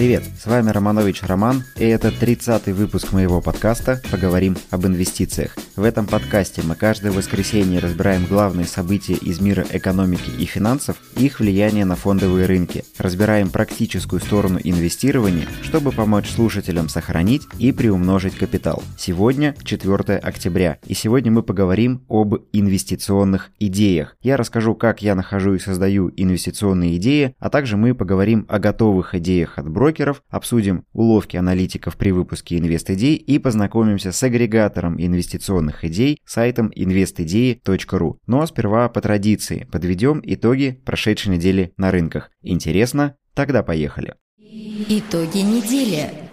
Привет, с вами Романович Роман, и это 30-й выпуск моего подкаста «Поговорим об инвестициях». В этом подкасте мы каждое воскресенье разбираем главные события из мира экономики и финансов их влияние на фондовые рынки. Разбираем практическую сторону инвестирования, чтобы помочь слушателям сохранить и приумножить капитал. Сегодня 4 октября, и сегодня мы поговорим об инвестиционных идеях. Я расскажу, как я нахожу и создаю инвестиционные идеи, а также мы поговорим о готовых идеях от брокеров, брокеров, обсудим уловки аналитиков при выпуске инвест-идей и познакомимся с агрегатором инвестиционных идей сайтом investidеи.ru. Но сперва по традиции подведем итоги прошедшей недели на рынках. Интересно? Тогда поехали. Итоги недели.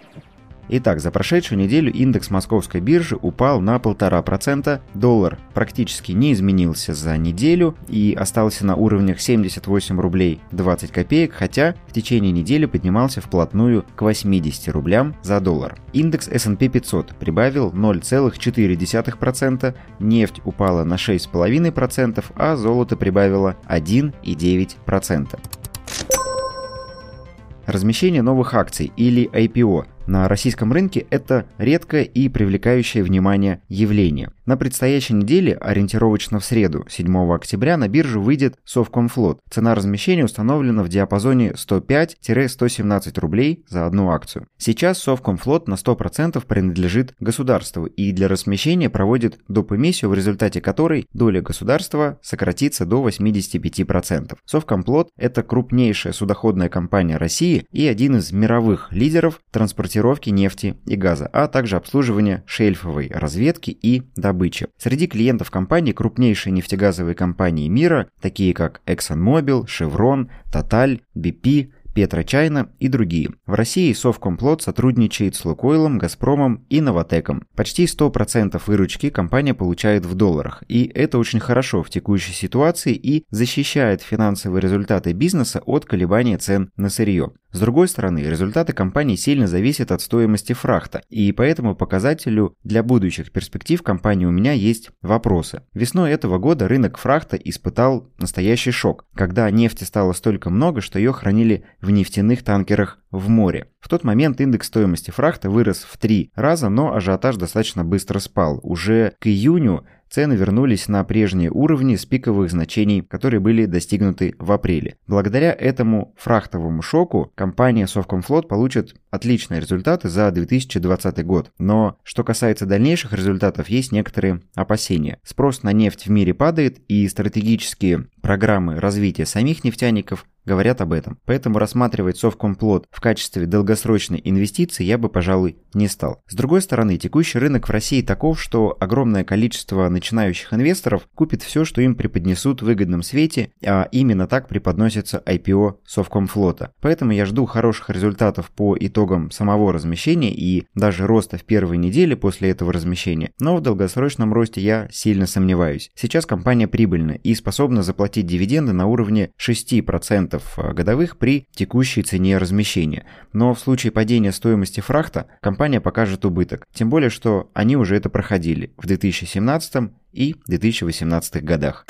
Итак, за прошедшую неделю индекс московской биржи упал на 1,5%, доллар практически не изменился за неделю и остался на уровнях 78 рублей 20 копеек, хотя в течение недели поднимался вплотную к 80 рублям за доллар. Индекс S&P 500 прибавил 0,4%, нефть упала на 6,5%, а золото прибавило 1,9%. Размещение новых акций или IPO на российском рынке это редкое и привлекающее внимание явление. На предстоящей неделе, ориентировочно в среду, 7 октября, на биржу выйдет Совкомфлот. Цена размещения установлена в диапазоне 105-117 рублей за одну акцию. Сейчас Совкомфлот на 100% принадлежит государству и для размещения проводит доп. эмиссию, в результате которой доля государства сократится до 85%. Совкомфлот – это крупнейшая судоходная компания России и один из мировых лидеров транспортировки транспортировки нефти и газа, а также обслуживания шельфовой разведки и добычи. Среди клиентов компании крупнейшие нефтегазовые компании мира, такие как ExxonMobil, Chevron, Total, BP, Петрочайна и другие. В России Совкомплот сотрудничает с Лукойлом, Газпромом и Новотеком. Почти 100% выручки компания получает в долларах, и это очень хорошо в текущей ситуации и защищает финансовые результаты бизнеса от колебания цен на сырье. С другой стороны, результаты компании сильно зависят от стоимости фрахта, и по этому показателю для будущих перспектив компании у меня есть вопросы. Весной этого года рынок фрахта испытал настоящий шок, когда нефти стало столько много, что ее хранили в нефтяных танкерах в море. В тот момент индекс стоимости фрахта вырос в три раза, но ажиотаж достаточно быстро спал. Уже к июню цены вернулись на прежние уровни с пиковых значений, которые были достигнуты в апреле. Благодаря этому фрахтовому шоку компания Совкомфлот получит отличные результаты за 2020 год. Но что касается дальнейших результатов, есть некоторые опасения. Спрос на нефть в мире падает, и стратегические программы развития самих нефтяников говорят об этом. Поэтому рассматривать Совкомплот в качестве долгосрочной инвестиции я бы, пожалуй, не стал. С другой стороны, текущий рынок в России таков, что огромное количество начинающих инвесторов купит все, что им преподнесут в выгодном свете, а именно так преподносится IPO Совкомфлота. Поэтому я жду хороших результатов по итогам самого размещения и даже роста в первой неделе после этого размещения, но в долгосрочном росте я сильно сомневаюсь. Сейчас компания прибыльна и способна заплатить дивиденды на уровне 6% э, годовых при текущей цене размещения. Но в случае падения стоимости фрахта компания покажет убыток. Тем более, что они уже это проходили в 2017 и 2018 годах.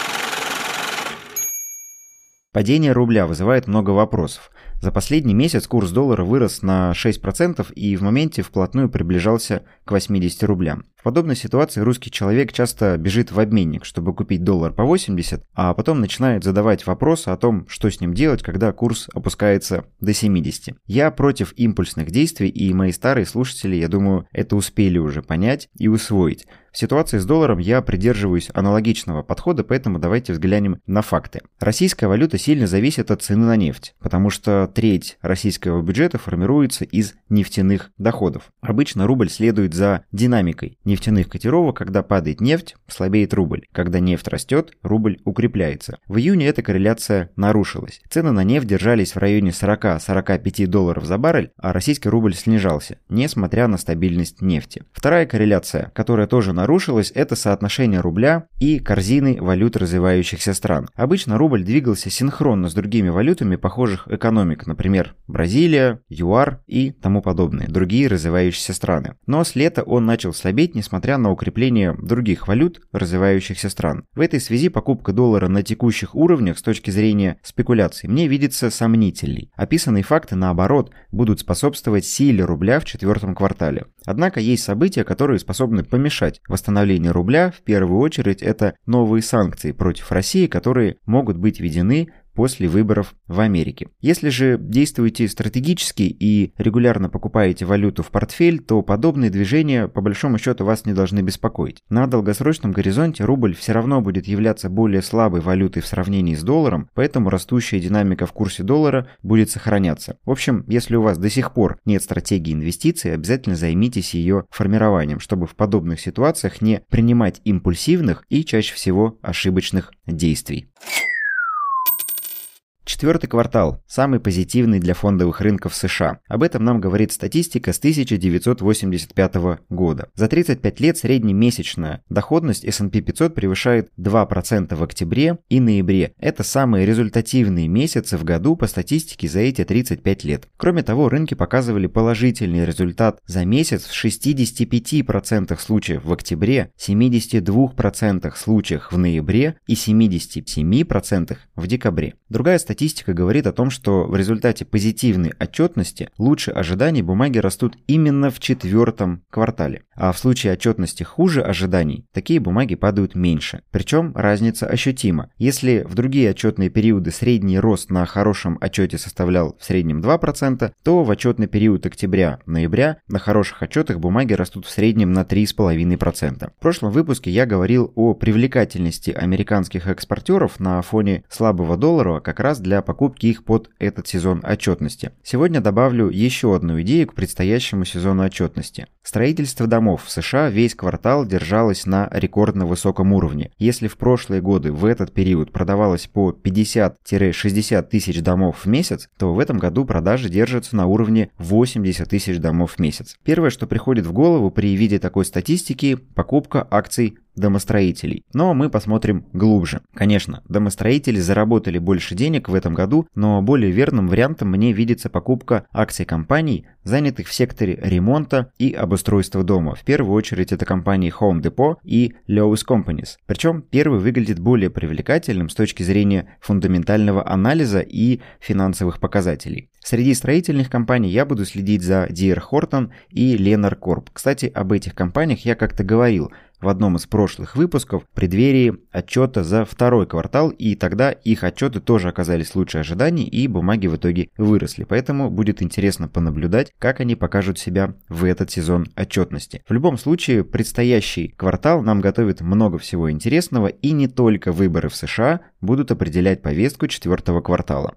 Падение рубля вызывает много вопросов. За последний месяц курс доллара вырос на 6% и в моменте вплотную приближался к 80 рублям. В подобной ситуации русский человек часто бежит в обменник, чтобы купить доллар по 80, а потом начинает задавать вопросы о том, что с ним делать, когда курс опускается до 70. Я против импульсных действий, и мои старые слушатели, я думаю, это успели уже понять и усвоить. В ситуации с долларом я придерживаюсь аналогичного подхода, поэтому давайте взглянем на факты. Российская валюта сильно зависит от цены на нефть, потому что треть российского бюджета формируется из нефтяных доходов. Обычно рубль следует за динамикой нефтяных котировок, когда падает нефть, слабеет рубль. Когда нефть растет, рубль укрепляется. В июне эта корреляция нарушилась. Цены на нефть держались в районе 40-45 долларов за баррель, а российский рубль снижался, несмотря на стабильность нефти. Вторая корреляция, которая тоже нарушилась, это соотношение рубля и корзины валют развивающихся стран. Обычно рубль двигался синхронно с другими валютами похожих экономик, экономик, например, Бразилия, ЮАР и тому подобное, другие развивающиеся страны. Но с лета он начал слабеть, несмотря на укрепление других валют развивающихся стран. В этой связи покупка доллара на текущих уровнях с точки зрения спекуляций мне видится сомнительной. Описанные факты, наоборот, будут способствовать силе рубля в четвертом квартале. Однако есть события, которые способны помешать восстановлению рубля. В первую очередь это новые санкции против России, которые могут быть введены после выборов в Америке. Если же действуете стратегически и регулярно покупаете валюту в портфель, то подобные движения по большому счету вас не должны беспокоить. На долгосрочном горизонте рубль все равно будет являться более слабой валютой в сравнении с долларом, поэтому растущая динамика в курсе доллара будет сохраняться. В общем, если у вас до сих пор нет стратегии инвестиций, обязательно займитесь ее формированием, чтобы в подобных ситуациях не принимать импульсивных и чаще всего ошибочных действий. Четвертый квартал – самый позитивный для фондовых рынков США. Об этом нам говорит статистика с 1985 года. За 35 лет среднемесячная доходность S&P 500 превышает 2% в октябре и ноябре. Это самые результативные месяцы в году по статистике за эти 35 лет. Кроме того, рынки показывали положительный результат за месяц в 65% случаев в октябре, 72% случаях в ноябре и 77% в декабре. Другая статистика статистика говорит о том, что в результате позитивной отчетности лучше ожиданий бумаги растут именно в четвертом квартале. А в случае отчетности хуже ожиданий, такие бумаги падают меньше. Причем разница ощутима. Если в другие отчетные периоды средний рост на хорошем отчете составлял в среднем 2%, то в отчетный период октября-ноября на хороших отчетах бумаги растут в среднем на 3,5%. В прошлом выпуске я говорил о привлекательности американских экспортеров на фоне слабого доллара как раз для покупки их под этот сезон отчетности. Сегодня добавлю еще одну идею к предстоящему сезону отчетности. Строительство домов в США весь квартал держалось на рекордно высоком уровне. Если в прошлые годы в этот период продавалось по 50-60 тысяч домов в месяц, то в этом году продажи держатся на уровне 80 тысяч домов в месяц. Первое, что приходит в голову при виде такой статистики – покупка акций домостроителей. Но мы посмотрим глубже. Конечно, домостроители заработали больше денег в этом году, но более верным вариантом мне видится покупка акций компаний, занятых в секторе ремонта и обустройства дома. В первую очередь это компании Home Depot и Lowe's Companies. Причем первый выглядит более привлекательным с точки зрения фундаментального анализа и финансовых показателей. Среди строительных компаний я буду следить за DR Horton и Lennar Corp. Кстати, об этих компаниях я как-то говорил – в одном из прошлых выпусков в преддверии отчета за второй квартал, и тогда их отчеты тоже оказались лучше ожиданий, и бумаги в итоге выросли. Поэтому будет интересно понаблюдать, как они покажут себя в этот сезон отчетности. В любом случае, предстоящий квартал нам готовит много всего интересного, и не только выборы в США будут определять повестку четвертого квартала.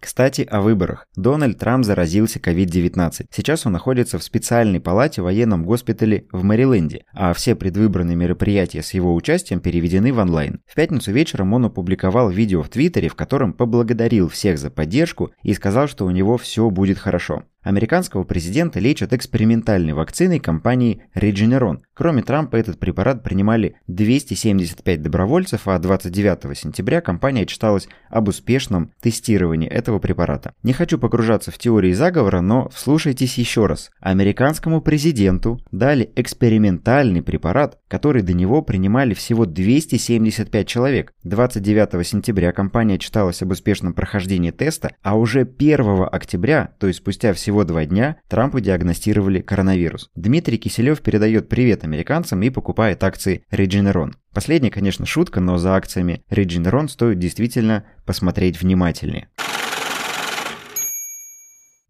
Кстати, о выборах. Дональд Трамп заразился COVID-19. Сейчас он находится в специальной палате в военном госпитале в Мэриленде, а все предвыборные мероприятия с его участием переведены в онлайн. В пятницу вечером он опубликовал видео в Твиттере, в котором поблагодарил всех за поддержку и сказал, что у него все будет хорошо. Американского президента лечат экспериментальной вакциной компании Regeneron. Кроме Трампа этот препарат принимали 275 добровольцев, а 29 сентября компания отчиталась об успешном тестировании этого препарата. Не хочу погружаться в теории заговора, но вслушайтесь еще раз. Американскому президенту дали экспериментальный препарат, который до него принимали всего 275 человек. 29 сентября компания отчиталась об успешном прохождении теста, а уже 1 октября, то есть спустя всего два дня Трампу диагностировали коронавирус. Дмитрий Киселев передает привет американцам и покупает акции Regeneron. Последняя, конечно, шутка, но за акциями Regeneron стоит действительно посмотреть внимательнее.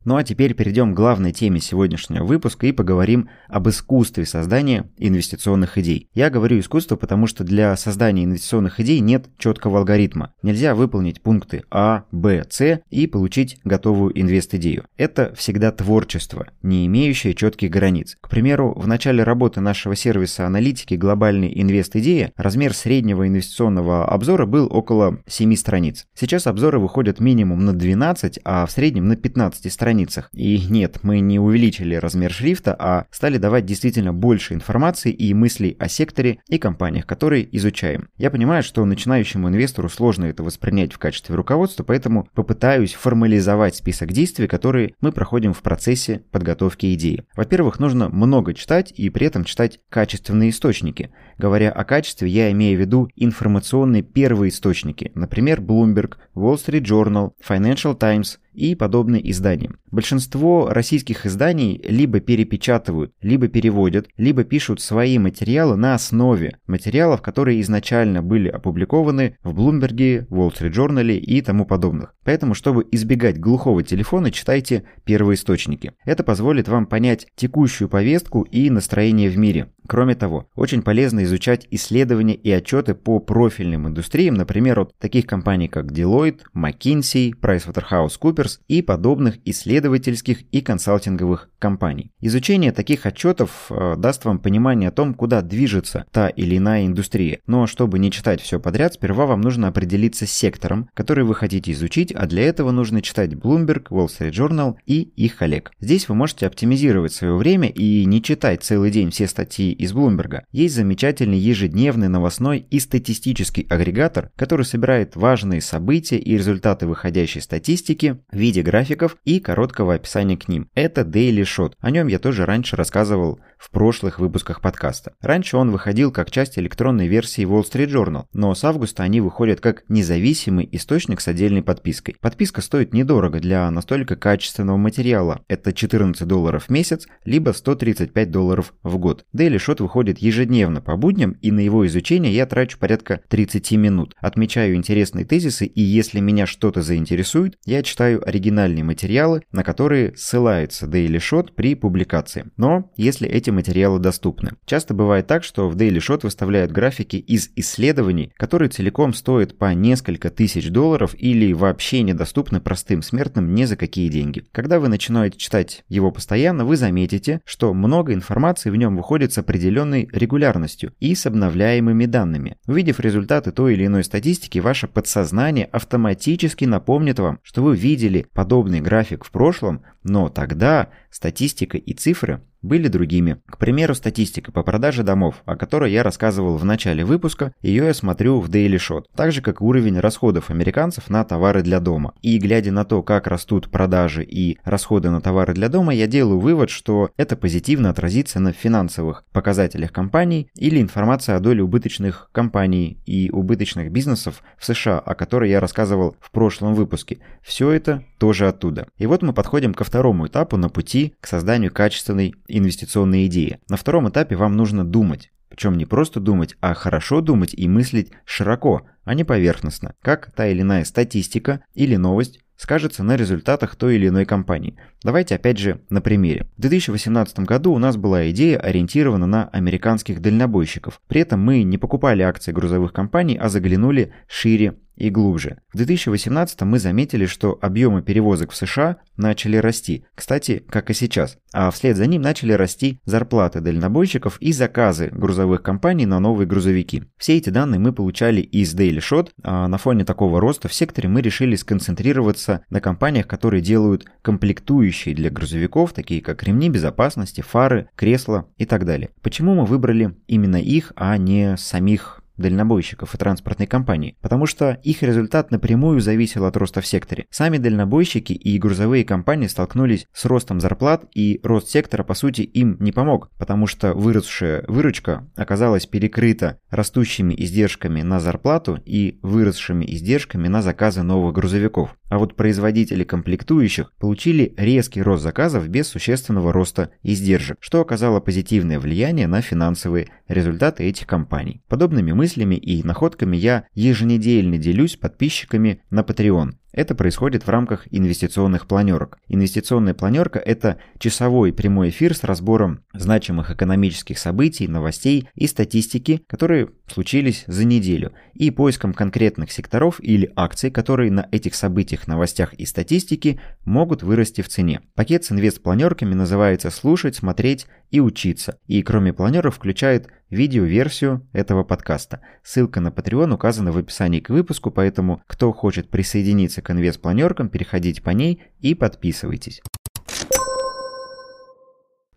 Ну а теперь перейдем к главной теме сегодняшнего выпуска и поговорим об искусстве создания инвестиционных идей. Я говорю искусство, потому что для создания инвестиционных идей нет четкого алгоритма. Нельзя выполнить пункты А, Б, С и получить готовую инвест-идею. Это всегда творчество, не имеющее четких границ. К примеру, в начале работы нашего сервиса аналитики глобальной инвест-идеи размер среднего инвестиционного обзора был около 7 страниц. Сейчас обзоры выходят минимум на 12, а в среднем на 15 страниц страницах. И нет, мы не увеличили размер шрифта, а стали давать действительно больше информации и мыслей о секторе и компаниях, которые изучаем. Я понимаю, что начинающему инвестору сложно это воспринять в качестве руководства, поэтому попытаюсь формализовать список действий, которые мы проходим в процессе подготовки идеи. Во-первых, нужно много читать и при этом читать качественные источники. Говоря о качестве, я имею в виду информационные первые источники, например, Bloomberg, Wall Street Journal, Financial Times – и подобные издания. Большинство российских изданий либо перепечатывают, либо переводят, либо пишут свои материалы на основе материалов, которые изначально были опубликованы в Bloomberg, Wall Street Journal и тому подобных. Поэтому, чтобы избегать глухого телефона, читайте первоисточники. Это позволит вам понять текущую повестку и настроение в мире. Кроме того, очень полезно изучать исследования и отчеты по профильным индустриям, например, от таких компаний, как Deloitte, McKinsey, PricewaterhouseCoopers и подобных исследовательских и консалтинговых компаний. Изучение таких отчетов э, даст вам понимание о том, куда движется та или иная индустрия. Но чтобы не читать все подряд, сперва вам нужно определиться с сектором, который вы хотите изучить, а для этого нужно читать Bloomberg, Wall Street Journal и их коллег. Здесь вы можете оптимизировать свое время и не читать целый день все статьи из Bloomberg. Есть замечательный ежедневный новостной и статистический агрегатор, который собирает важные события и результаты выходящей статистики в виде графиков и короткого описания к ним. Это Daily Shot. О нем я тоже раньше рассказывал в прошлых выпусках подкаста. Раньше он выходил как часть электронной версии Wall Street Journal, но с августа они выходят как независимый источник с отдельной подпиской. Подписка стоит недорого для настолько качественного материала. Это 14 долларов в месяц, либо 135 долларов в год. Daily Shot выходит ежедневно по будням, и на его изучение я трачу порядка 30 минут. Отмечаю интересные тезисы, и если меня что-то заинтересует, я читаю оригинальные материалы, на которые ссылается Daily Shot при публикации. Но если эти эти материалы доступны. Часто бывает так, что в Daily Shot выставляют графики из исследований, которые целиком стоят по несколько тысяч долларов или вообще недоступны простым смертным ни за какие деньги. Когда вы начинаете читать его постоянно, вы заметите, что много информации в нем выходит с определенной регулярностью и с обновляемыми данными. Увидев результаты той или иной статистики, ваше подсознание автоматически напомнит вам, что вы видели подобный график в прошлом, но тогда статистика и цифры были другими. К примеру, статистика по продаже домов, о которой я рассказывал в начале выпуска, ее я смотрю в Daily Shot, так же как уровень расходов американцев на товары для дома. И глядя на то, как растут продажи и расходы на товары для дома, я делаю вывод, что это позитивно отразится на финансовых показателях компаний или информация о доле убыточных компаний и убыточных бизнесов в США, о которой я рассказывал в прошлом выпуске. Все это тоже оттуда. И вот мы подходим ко второму этапу на пути к созданию качественной инвестиционной идеи. На втором этапе вам нужно думать. Причем не просто думать, а хорошо думать и мыслить широко, а не поверхностно, как та или иная статистика или новость скажется на результатах той или иной компании. Давайте опять же на примере. В 2018 году у нас была идея ориентирована на американских дальнобойщиков. При этом мы не покупали акции грузовых компаний, а заглянули шире и глубже. В 2018 мы заметили, что объемы перевозок в США начали расти, кстати, как и сейчас, а вслед за ним начали расти зарплаты дальнобойщиков и заказы грузовых компаний на новые грузовики. Все эти данные мы получали из Daily Shot, а на фоне такого роста в секторе мы решили сконцентрироваться на компаниях, которые делают комплектующие для грузовиков, такие как ремни безопасности, фары, кресла и так далее. Почему мы выбрали именно их, а не самих дальнобойщиков и транспортной компании, потому что их результат напрямую зависел от роста в секторе. Сами дальнобойщики и грузовые компании столкнулись с ростом зарплат, и рост сектора, по сути, им не помог, потому что выросшая выручка оказалась перекрыта растущими издержками на зарплату и выросшими издержками на заказы новых грузовиков. А вот производители комплектующих получили резкий рост заказов без существенного роста издержек, что оказало позитивное влияние на финансовые результаты этих компаний. Подобными мыслями и находками я еженедельно делюсь подписчиками на Patreon. Это происходит в рамках инвестиционных планерок. Инвестиционная планерка – это часовой прямой эфир с разбором значимых экономических событий, новостей и статистики, которые случились за неделю, и поиском конкретных секторов или акций, которые на этих событиях, новостях и статистике могут вырасти в цене. Пакет с инвест-планерками называется «Слушать, смотреть и учиться», и кроме планеров включает видеоверсию этого подкаста. Ссылка на Patreon указана в описании к выпуску, поэтому кто хочет присоединиться к инвест-планеркам, переходите по ней и подписывайтесь.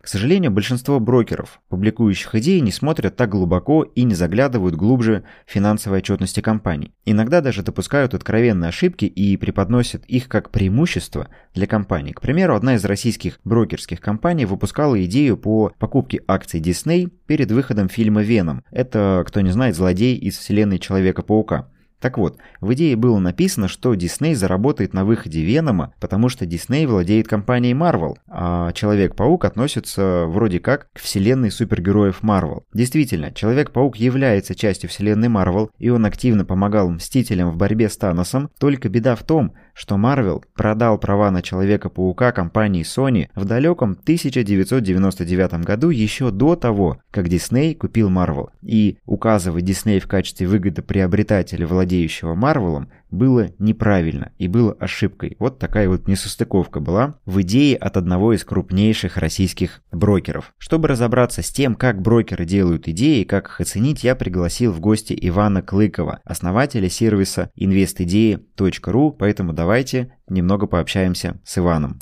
К сожалению, большинство брокеров, публикующих идеи, не смотрят так глубоко и не заглядывают глубже финансовой отчетности компаний. Иногда даже допускают откровенные ошибки и преподносят их как преимущество для компаний. К примеру, одна из российских брокерских компаний выпускала идею по покупке акций Disney перед выходом фильма «Веном». Это, кто не знает, злодей из вселенной Человека-паука. Так вот, в идее было написано, что Дисней заработает на выходе Венома, потому что Дисней владеет компанией Marvel, а Человек-паук относится вроде как к вселенной супергероев Marvel. Действительно, Человек-паук является частью вселенной Marvel, и он активно помогал Мстителям в борьбе с Таносом, только беда в том, что Marvel продал права на Человека-паука компании Sony в далеком 1999 году еще до того, как Disney купил Marvel. И указывать Disney в качестве выгодоприобретателя, владеющего Marvel, было неправильно и было ошибкой. Вот такая вот несостыковка была в идее от одного из крупнейших российских брокеров. Чтобы разобраться с тем, как брокеры делают идеи и как их оценить, я пригласил в гости Ивана Клыкова, основателя сервиса investidеи.ру, поэтому давайте немного пообщаемся с Иваном.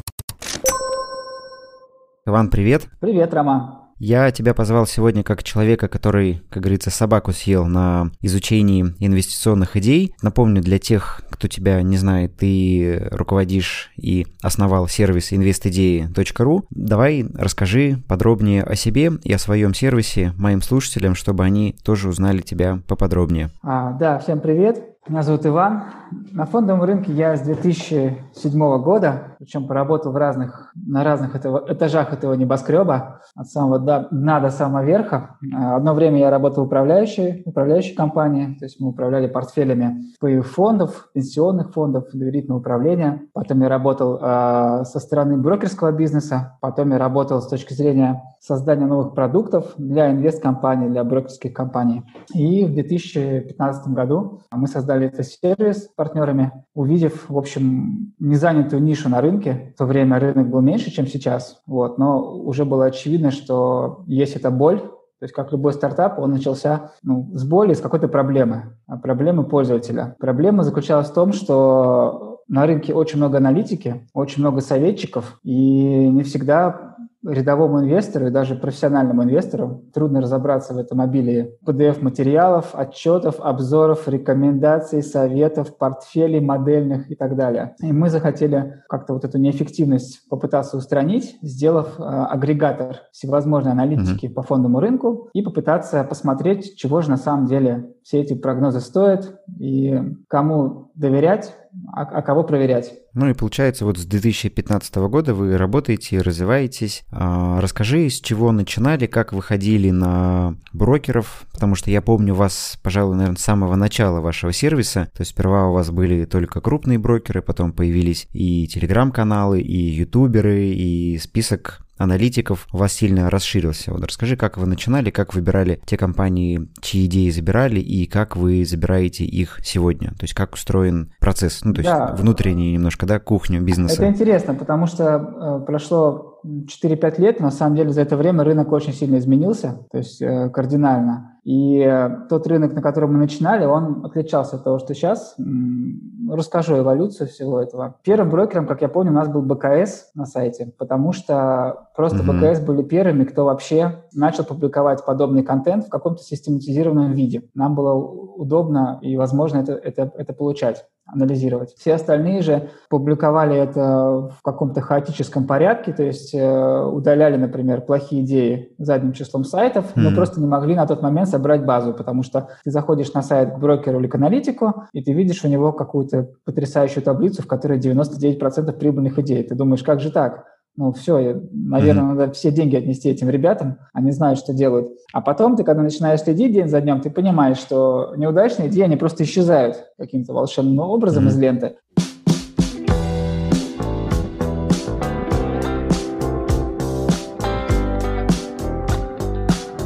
Иван, привет. Привет, Рома. Я тебя позвал сегодня как человека, который, как говорится, собаку съел на изучении инвестиционных идей. Напомню для тех, кто тебя не знает, ты руководишь и основал сервис investidеи.ru. Давай расскажи подробнее о себе и о своем сервисе моим слушателям, чтобы они тоже узнали тебя поподробнее. А, да, всем привет. Меня зовут Иван. На фондовом рынке я с 2007 года, причем поработал в разных, на разных этого, этажах этого небоскреба, от самого дна до самого верха. Одно время я работал в управляющей, управляющей компании, то есть мы управляли портфелями паевых фондов, пенсионных фондов, доверительного управления. Потом я работал э, со стороны брокерского бизнеса, потом я работал с точки зрения создания новых продуктов для инвесткомпаний, для брокерских компаний. И в 2015 году мы создали создали этот сервис с партнерами, увидев, в общем, незанятую нишу на рынке. В то время рынок был меньше, чем сейчас, вот, но уже было очевидно, что есть эта боль, то есть, как любой стартап, он начался ну, с боли, с какой-то проблемы, а проблемы пользователя. Проблема заключалась в том, что на рынке очень много аналитики, очень много советчиков, и не всегда рядовому инвестору и даже профессиональному инвестору трудно разобраться в этом обилии PDF-материалов, отчетов, обзоров, рекомендаций, советов, портфелей модельных и так далее. И мы захотели как-то вот эту неэффективность попытаться устранить, сделав э, агрегатор всевозможной аналитики mm-hmm. по фондовому рынку и попытаться посмотреть, чего же на самом деле все эти прогнозы стоят и кому доверять, а, а кого проверять. Ну и получается, вот с 2015 года вы работаете, развиваетесь. А, расскажи, с чего начинали, как выходили на брокеров, потому что я помню вас, пожалуй, наверное, с самого начала вашего сервиса. То есть сперва у вас были только крупные брокеры, потом появились и телеграм-каналы, и ютуберы, и список аналитиков у вас сильно расширился. Вот расскажи, как вы начинали, как выбирали те компании, чьи идеи забирали, и как вы забираете их сегодня. То есть как устроен процесс, ну, то есть да. внутренний немножко, да, кухню бизнеса. Это интересно, потому что э, прошло 4-5 лет, на самом деле за это время рынок очень сильно изменился, то есть э, кардинально. И э, тот рынок, на котором мы начинали, он отличался от того, что сейчас. Расскажу эволюцию всего этого. Первым брокером, как я помню, у нас был БКС на сайте, потому что просто mm-hmm. БКС были первыми, кто вообще начал публиковать подобный контент в каком-то систематизированном виде. Нам было удобно и возможно это, это, это получать анализировать. Все остальные же публиковали это в каком-то хаотическом порядке, то есть э, удаляли, например, плохие идеи задним числом сайтов, mm-hmm. но просто не могли на тот момент собрать базу, потому что ты заходишь на сайт к брокеру или к аналитику, и ты видишь у него какую-то потрясающую таблицу, в которой 99% прибыльных идей. Ты думаешь, как же так? Ну все, наверное, mm-hmm. надо все деньги отнести этим ребятам, они знают, что делают. А потом ты, когда начинаешь следить день за днем, ты понимаешь, что неудачные идеи, они просто исчезают каким-то волшебным образом mm-hmm. из ленты.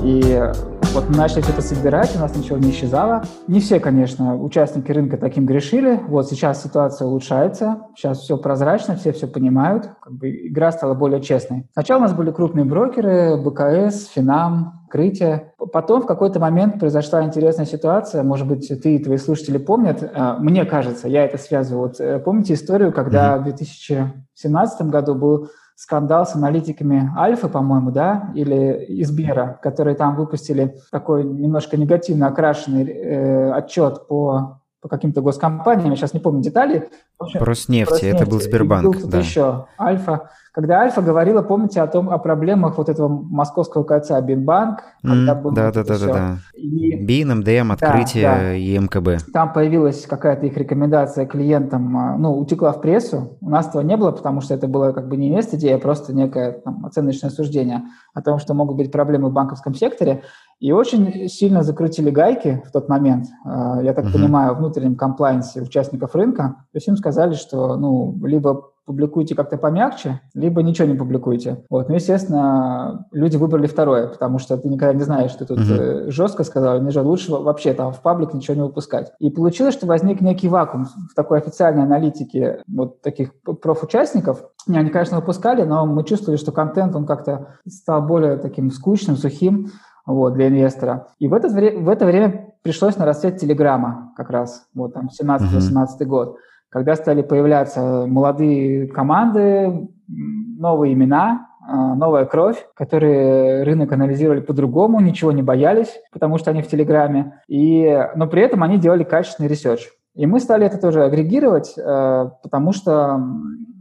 И вот мы начали это собирать, у нас ничего не исчезало. Не все, конечно, участники рынка таким грешили. Вот сейчас ситуация улучшается, сейчас все прозрачно, все все понимают, как бы игра стала более честной. Сначала у нас были крупные брокеры, БКС, Финам, Крытие. Потом в какой-то момент произошла интересная ситуация, может быть, ты и твои слушатели помнят, а, мне кажется, я это связываю. Вот э, помните историю, когда mm-hmm. в 2017 году был скандал с аналитиками Альфа, по-моему, да, или Избера, которые там выпустили такой немножко негативно окрашенный э, отчет по по каким-то госкомпаниям, я сейчас не помню детали. Про снефть, это был Сбербанк. был да. еще, Альфа. Когда Альфа говорила, помните, о том, о проблемах вот этого московского кольца Бинбанк, когда да, да, да, да, да. И... БИН, МДМ, открытие да, да. и МКБ. Там появилась какая-то их рекомендация клиентам, а, ну, утекла в прессу. У нас этого не было, потому что это было как бы не инвест-идея, а просто некое там, оценочное суждение о том, что могут быть проблемы в банковском секторе. И очень сильно закрутили гайки в тот момент, а, я так uh-huh. понимаю, в внутреннем комплайнсе участников рынка. То есть им сказали, что ну, либо публикуйте как-то помягче, либо ничего не публикуйте. Вот. Ну, естественно, люди выбрали второе, потому что ты никогда не знаешь, что тут uh-huh. жестко сказал, не жестко. Лучше вообще там в паблик ничего не выпускать. И получилось, что возник некий вакуум в такой официальной аналитике вот таких профучастников. Не, они, конечно, выпускали, но мы чувствовали, что контент, он как-то стал более таким скучным, сухим вот, для инвестора. И в это, в это время пришлось на расцвет Телеграма как раз, вот там 17-18 uh-huh. год когда стали появляться молодые команды, новые имена, а, новая кровь, которые рынок анализировали по-другому, ничего не боялись, потому что они в Телеграме, и, но при этом они делали качественный research. И мы стали это тоже агрегировать, э, потому что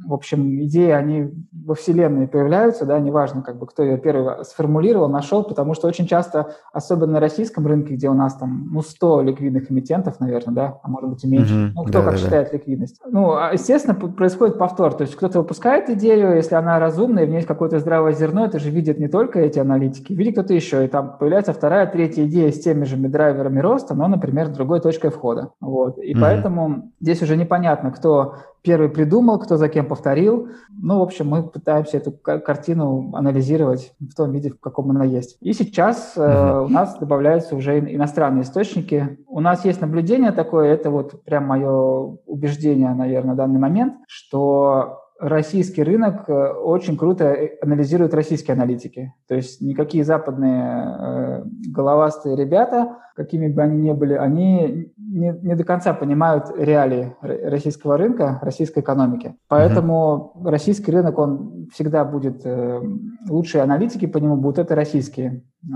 в общем, идеи, они во Вселенной появляются, да, неважно, как бы, кто ее первый сформулировал, нашел, потому что очень часто, особенно на российском рынке, где у нас там, ну, 100 ликвидных эмитентов, наверное, да, а может быть и меньше, mm-hmm. ну, кто да, как да, считает да. ликвидность. Ну, а, естественно, происходит повтор, то есть кто-то выпускает идею, если она разумная, в ней есть какое-то здравое зерно, это же видят не только эти аналитики, видит кто-то еще, и там появляется вторая, третья идея с теми же драйверами роста, но, например, другой точкой входа. Вот. И mm-hmm. поэтому здесь уже непонятно, кто первый придумал, кто за кем повторил. Ну, в общем, мы пытаемся эту картину анализировать в том виде, в каком она есть. И сейчас э, у нас добавляются уже иностранные источники. У нас есть наблюдение такое, это вот прям мое убеждение, наверное, на данный момент, что российский рынок э, очень круто э, анализирует российские аналитики. То есть никакие западные э, головастые ребята, какими бы они ни были, они не, не до конца понимают реалии российского рынка, российской экономики. Поэтому mm-hmm. российский рынок, он всегда будет, э, лучшие аналитики по нему будут это российские э,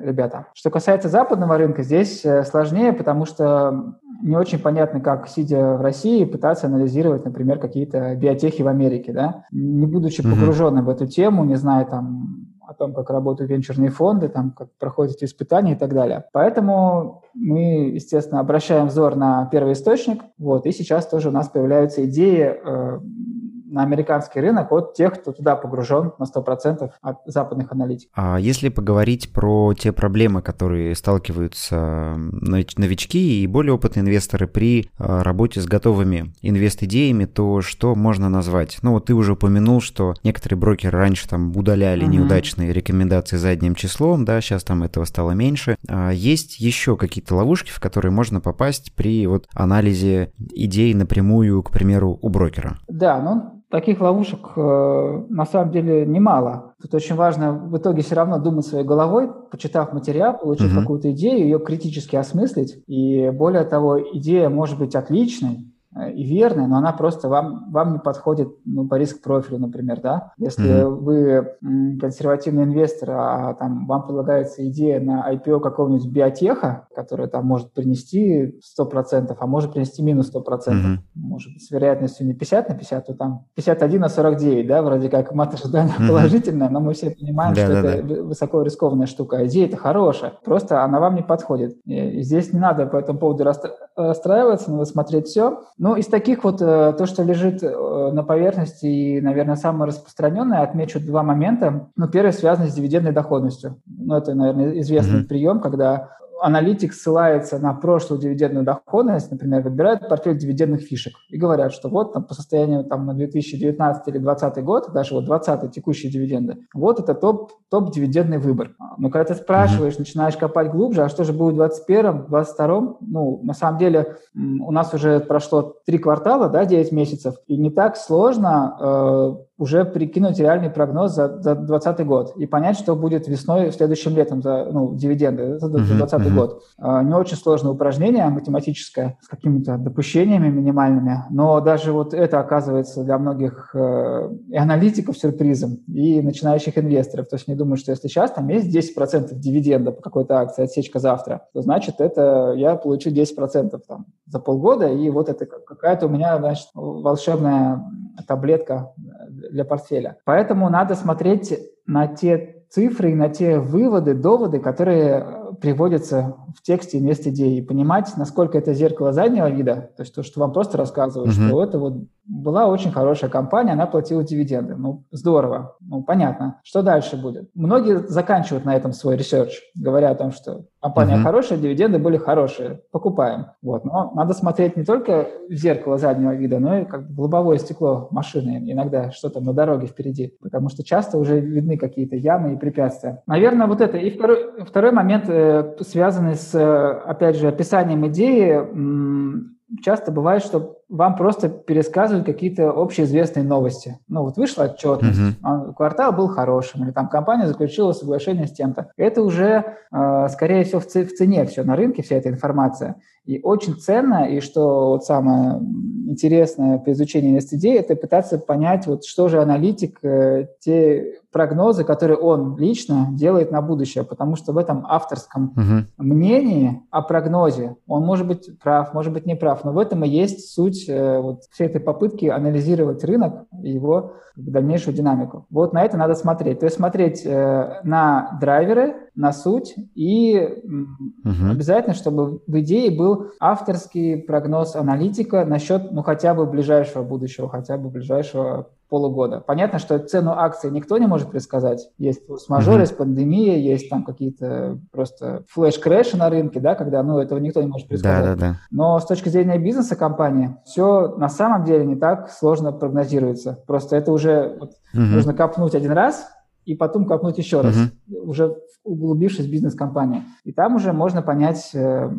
ребята. Что касается западного рынка, здесь э, сложнее, потому что не очень понятно, как, сидя в России, пытаться анализировать, например, какие-то биотехи в Америке, да, не будучи mm-hmm. погруженным в эту тему, не зная там о том, как работают венчурные фонды, там, как проходят испытания и так далее. Поэтому мы, естественно, обращаем взор на первый источник, вот, и сейчас тоже у нас появляются идеи э, на американский рынок от тех, кто туда погружен на 100% от западных аналитиков. А если поговорить про те проблемы, которые сталкиваются новички и более опытные инвесторы при а, работе с готовыми инвест-идеями, то что можно назвать? Ну, вот ты уже упомянул, что некоторые брокеры раньше там удаляли uh-huh. неудачные рекомендации задним числом, да, сейчас там этого стало меньше. А есть еще какие-то ловушки, в которые можно попасть при вот анализе идей напрямую, к примеру, у брокера? Да, ну Таких ловушек э, на самом деле немало. Тут очень важно в итоге все равно думать своей головой, почитав материал, получив угу. какую-то идею, ее критически осмыслить. И более того, идея может быть отличной, и верная, но она просто вам, вам не подходит ну, по риск-профилю, например, да. Если mm-hmm. вы консервативный инвестор, а там вам предлагается идея на IPO какого-нибудь биотеха, которая там может принести 100%, а может принести минус 100%, mm-hmm. может быть, с вероятностью не 50 на 50, то там 51 на 49, да, вроде как мат ожидания mm-hmm. положительная, но мы все понимаем, да, что да, это да. высоко рискованная штука. Идея это хорошая, просто она вам не подходит. И здесь не надо по этому поводу расстраиваться, надо смотреть все. Ну, из таких вот, э, то, что лежит э, на поверхности и, наверное, самое распространенное, отмечу два момента. Ну, первый связан с дивидендной доходностью. Ну, это, наверное, известный mm-hmm. прием, когда аналитик ссылается на прошлую дивидендную доходность, например, выбирает портфель дивидендных фишек и говорят, что вот там по состоянию там, на 2019 или 2020 год, даже вот 20 текущие дивиденды, вот это топ, топ дивидендный выбор. Но когда ты спрашиваешь, mm-hmm. начинаешь копать глубже, а что же будет в 2021, 2022, ну, на самом деле у нас уже прошло три квартала, да, 9 месяцев, и не так сложно э, уже прикинуть реальный прогноз за 2020 год и понять, что будет весной, следующим летом за ну, дивиденды за 2020 uh-huh, каждый uh-huh. год. А, не очень сложное упражнение математическое с какими-то допущениями минимальными, но даже вот это оказывается для многих э, и аналитиков сюрпризом, и начинающих инвесторов. То есть не думают, что если сейчас там есть 10% дивиденда по какой-то акции, отсечка завтра, то значит это я получу 10% там, за полгода, и вот это какая-то у меня значит, волшебная таблетка для портфеля. Поэтому надо смотреть на те цифры и на те выводы, доводы, которые э, приводятся в тексте инвест-идеи, и понимать, насколько это зеркало заднего вида, то есть то, что вам просто рассказывают, mm-hmm. что это вот была очень хорошая компания, она платила дивиденды. Ну, здорово, ну, понятно. Что дальше будет? Многие заканчивают на этом свой research, говоря о том, что компания uh-huh. хорошая, дивиденды были хорошие, покупаем. Вот. Но надо смотреть не только в зеркало заднего вида, но и как в лобовое стекло машины, иногда что то на дороге впереди, потому что часто уже видны какие-то ямы и препятствия. Наверное, вот это. И второй, второй момент, э, связанный с, э, опять же, описанием идеи, часто бывает, что вам просто пересказывают какие-то общеизвестные новости. Ну, вот вышла отчетность, uh-huh. квартал был хорошим, или там компания заключила соглашение с тем-то. Это уже, э, скорее всего, в, в цене все на рынке, вся эта информация. И очень ценно, и что вот самое интересное при изучении NSTD, это пытаться понять, вот что же аналитик, э, те прогнозы, которые он лично делает на будущее, потому что в этом авторском uh-huh. мнении о прогнозе он может быть прав, может быть не прав, но в этом и есть суть э, вот всей этой попытки анализировать рынок и его дальнейшую динамику. Вот на это надо смотреть. То есть смотреть э, на драйверы, на суть и uh-huh. обязательно, чтобы в идее был авторский прогноз аналитика насчет, ну, хотя бы ближайшего будущего, хотя бы ближайшего полугода. Понятно, что цену акций никто не может предсказать. Есть форс-мажор, mm-hmm. есть пандемия, есть там какие-то просто флеш-крэши на рынке, да, когда, ну, этого никто не может предсказать. Да, да, да. Но с точки зрения бизнеса компании все на самом деле не так сложно прогнозируется. Просто это уже вот, mm-hmm. нужно копнуть один раз, и потом копнуть еще раз, mm-hmm. уже углубившись в бизнес-компанию. И там уже можно понять э,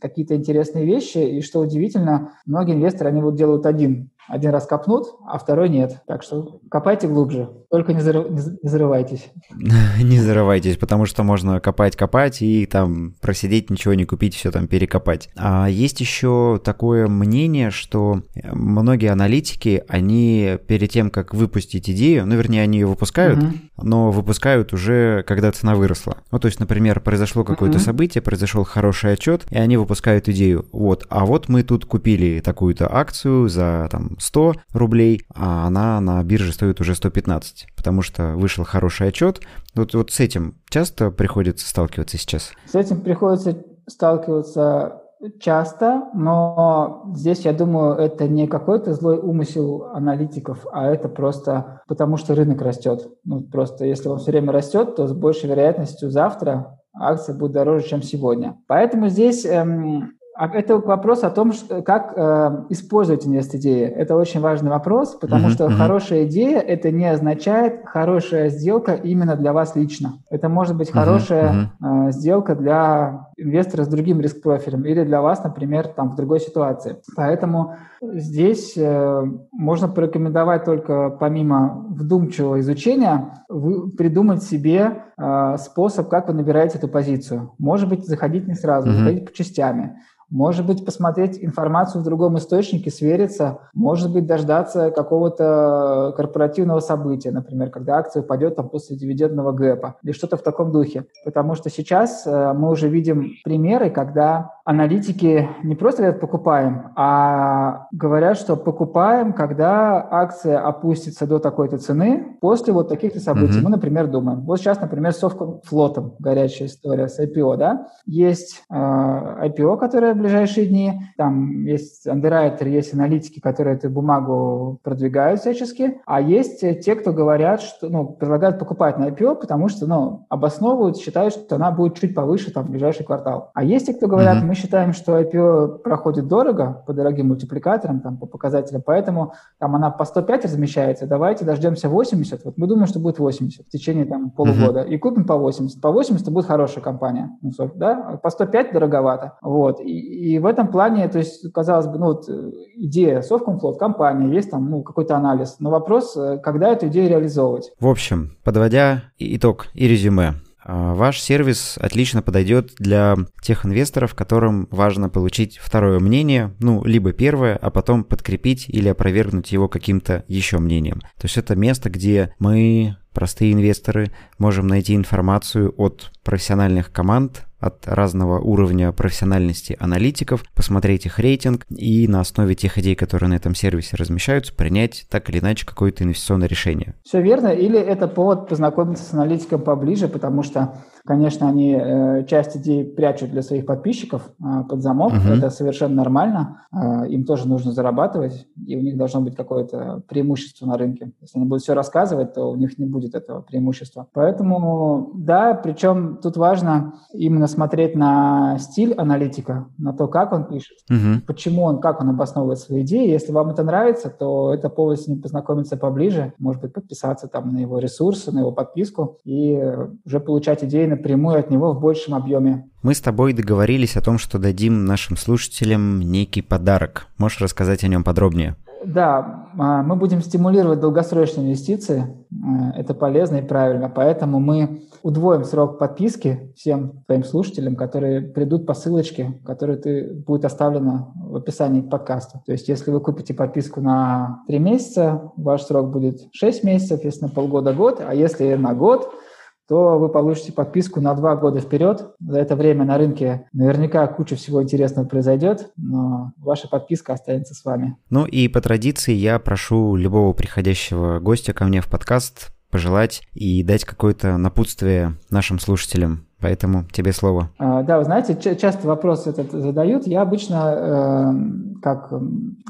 какие-то интересные вещи, и что удивительно, многие инвесторы, они вот делают один один раз копнут, а второй нет. Так что копайте глубже, только не, зарыв... не зарывайтесь. Не зарывайтесь, потому что можно копать-копать и там просидеть, ничего не купить, все там перекопать. А есть еще такое мнение, что многие аналитики, они перед тем, как выпустить идею, ну, вернее, они ее выпускают, угу. но выпускают уже, когда цена выросла. Ну, то есть, например, произошло какое-то угу. событие, произошел хороший отчет, и они выпускают идею. Вот, а вот мы тут купили такую-то акцию за там 100 рублей, а она на бирже стоит уже 115, потому что вышел хороший отчет. Вот, вот с этим часто приходится сталкиваться сейчас? С этим приходится сталкиваться часто, но здесь, я думаю, это не какой-то злой умысел аналитиков, а это просто потому, что рынок растет. Ну, просто если он все время растет, то с большей вероятностью завтра акция будет дороже, чем сегодня. Поэтому здесь эм, а это вопрос о том, как э, использовать инвест-идеи. Это очень важный вопрос, потому uh-huh, что uh-huh. хорошая идея это не означает хорошая сделка именно для вас лично. Это может быть uh-huh, хорошая uh-huh. Э, сделка для инвестора с другим риск-профилем или для вас, например, там в другой ситуации. Поэтому здесь э, можно порекомендовать только помимо вдумчивого изучения вы, придумать себе э, способ, как вы набираете эту позицию. Может быть, заходить не сразу, uh-huh. заходить по частями. Может быть, посмотреть информацию в другом источнике, свериться. Может быть, дождаться какого-то корпоративного события, например, когда акция упадет там после дивидендного гэпа или что-то в таком духе. Потому что сейчас э, мы уже видим примеры, когда аналитики не просто говорят «покупаем», а говорят, что покупаем, когда акция опустится до такой-то цены после вот таких-то событий. Mm-hmm. Мы, например, думаем. Вот сейчас, например, с флотом горячая история с IPO, да? Есть э, IPO, которое в ближайшие дни. Там есть андеррайтер, есть аналитики, которые эту бумагу продвигают всячески. А есть те, кто говорят, что, ну, предлагают покупать на IPO, потому что, ну, обосновывают, считают, что она будет чуть повыше там в ближайший квартал. А есть те, кто говорят, mm-hmm. мы считаем, что IPO проходит дорого, по дорогим мультипликаторам, там, по показателям, поэтому там она по 105 размещается, давайте дождемся 80. Вот мы думаем, что будет 80 в течение там полугода. Mm-hmm. И купим по 80. По 80 будет хорошая компания. Ну, да? По 105 дороговато. Вот. И, и в этом плане, то есть, казалось бы, ну, вот э, идея Совкомфлот, компания, есть там, ну, какой-то анализ. Но вопрос, э, когда эту идею реализовывать. В общем, подводя итог и резюме, ваш сервис отлично подойдет для тех инвесторов, которым важно получить второе мнение, ну, либо первое, а потом подкрепить или опровергнуть его каким-то еще мнением. То есть это место, где мы простые инвесторы можем найти информацию от профессиональных команд, от разного уровня профессиональности аналитиков, посмотреть их рейтинг и на основе тех идей, которые на этом сервисе размещаются, принять так или иначе какое-то инвестиционное решение. Все верно, или это повод познакомиться с аналитиком поближе, потому что Конечно, они э, часть идей прячут для своих подписчиков э, под замок. Угу. Это совершенно нормально. Э, им тоже нужно зарабатывать, и у них должно быть какое-то преимущество на рынке. Если они будут все рассказывать, то у них не будет этого преимущества. Поэтому, да, причем тут важно именно смотреть на стиль аналитика, на то, как он пишет, угу. почему он, как он обосновывает свои идеи. Если вам это нравится, то это повод с ним познакомиться поближе, может быть, подписаться там на его ресурсы, на его подписку и уже получать идеи напрямую от него в большем объеме. Мы с тобой договорились о том, что дадим нашим слушателям некий подарок. Можешь рассказать о нем подробнее? Да, а, мы будем стимулировать долгосрочные инвестиции. Э, это полезно и правильно. Поэтому мы удвоим срок подписки всем твоим слушателям, которые придут по ссылочке, которая ты, будет оставлена в описании к подкасту. То есть, если вы купите подписку на 3 месяца, ваш срок будет 6 месяцев, если на полгода – год, а если на год – то вы получите подписку на два года вперед. За это время на рынке наверняка куча всего интересного произойдет, но ваша подписка останется с вами. Ну и по традиции я прошу любого приходящего гостя ко мне в подкаст пожелать и дать какое-то напутствие нашим слушателям Поэтому тебе слово. А, да, вы знаете, часто вопрос этот задают. Я обычно, э, как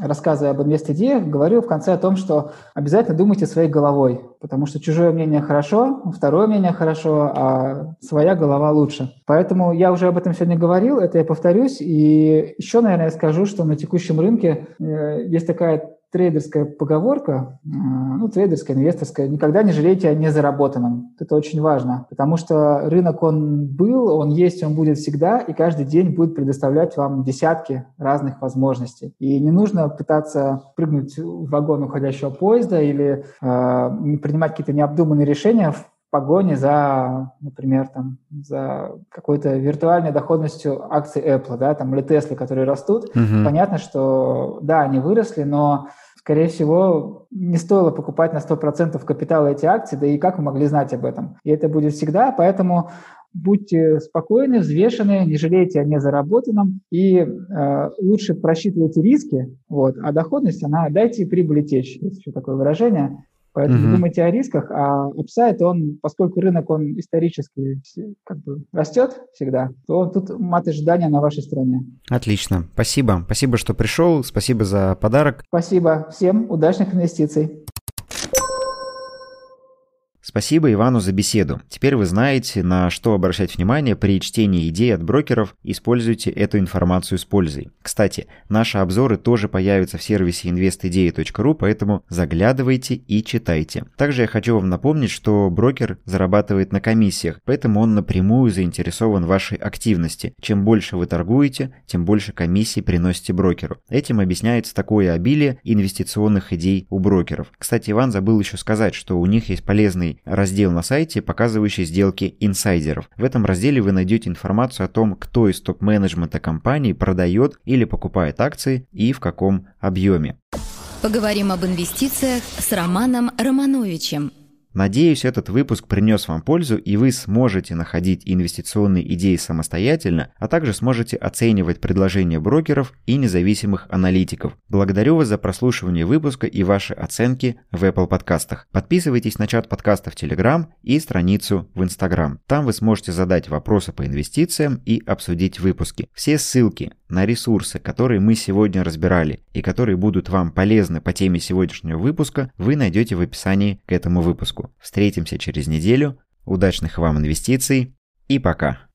рассказывая об инвест-идеях, говорю в конце о том, что обязательно думайте своей головой, потому что чужое мнение хорошо, второе мнение хорошо, а своя голова лучше. Поэтому я уже об этом сегодня говорил, это я повторюсь. И еще, наверное, я скажу, что на текущем рынке э, есть такая трейдерская поговорка, э, ну, трейдерская, инвесторская, никогда не жалейте о незаработанном. Это очень важно, потому что рынок, он был, он есть, он будет всегда, и каждый день будет предоставлять вам десятки разных возможностей. И не нужно пытаться прыгнуть в вагон уходящего поезда или э, принимать какие-то необдуманные решения в погоне за, например, там, за какой-то виртуальной доходностью акций Apple, да, там, или Tesla, которые растут. Угу. Понятно, что, да, они выросли, но скорее всего, не стоило покупать на 100% капитала эти акции, да и как вы могли знать об этом? И это будет всегда, поэтому будьте спокойны, взвешены, не жалейте о незаработанном и э, лучше просчитывайте риски, вот, а доходность, она дайте прибыли течь, есть еще такое выражение, Поэтому угу. думайте о рисках, а апсайд, он, поскольку рынок, он исторически как бы растет всегда, то тут мат ожидания на вашей стороне. Отлично. Спасибо. Спасибо, что пришел. Спасибо за подарок. Спасибо. Всем удачных инвестиций. Спасибо Ивану за беседу. Теперь вы знаете, на что обращать внимание при чтении идей от брокеров. Используйте эту информацию с пользой. Кстати, наши обзоры тоже появятся в сервисе investidеи.ru, поэтому заглядывайте и читайте. Также я хочу вам напомнить, что брокер зарабатывает на комиссиях, поэтому он напрямую заинтересован в вашей активности. Чем больше вы торгуете, тем больше комиссий приносите брокеру. Этим объясняется такое обилие инвестиционных идей у брокеров. Кстати, Иван забыл еще сказать, что у них есть полезный раздел на сайте, показывающий сделки инсайдеров. В этом разделе вы найдете информацию о том, кто из топ-менеджмента компании продает или покупает акции и в каком объеме. Поговорим об инвестициях с Романом Романовичем. Надеюсь, этот выпуск принес вам пользу и вы сможете находить инвестиционные идеи самостоятельно, а также сможете оценивать предложения брокеров и независимых аналитиков. Благодарю вас за прослушивание выпуска и ваши оценки в Apple подкастах. Подписывайтесь на чат подкаста в Telegram и страницу в Instagram. Там вы сможете задать вопросы по инвестициям и обсудить выпуски. Все ссылки на ресурсы, которые мы сегодня разбирали и которые будут вам полезны по теме сегодняшнего выпуска, вы найдете в описании к этому выпуску. Встретимся через неделю. Удачных вам инвестиций и пока!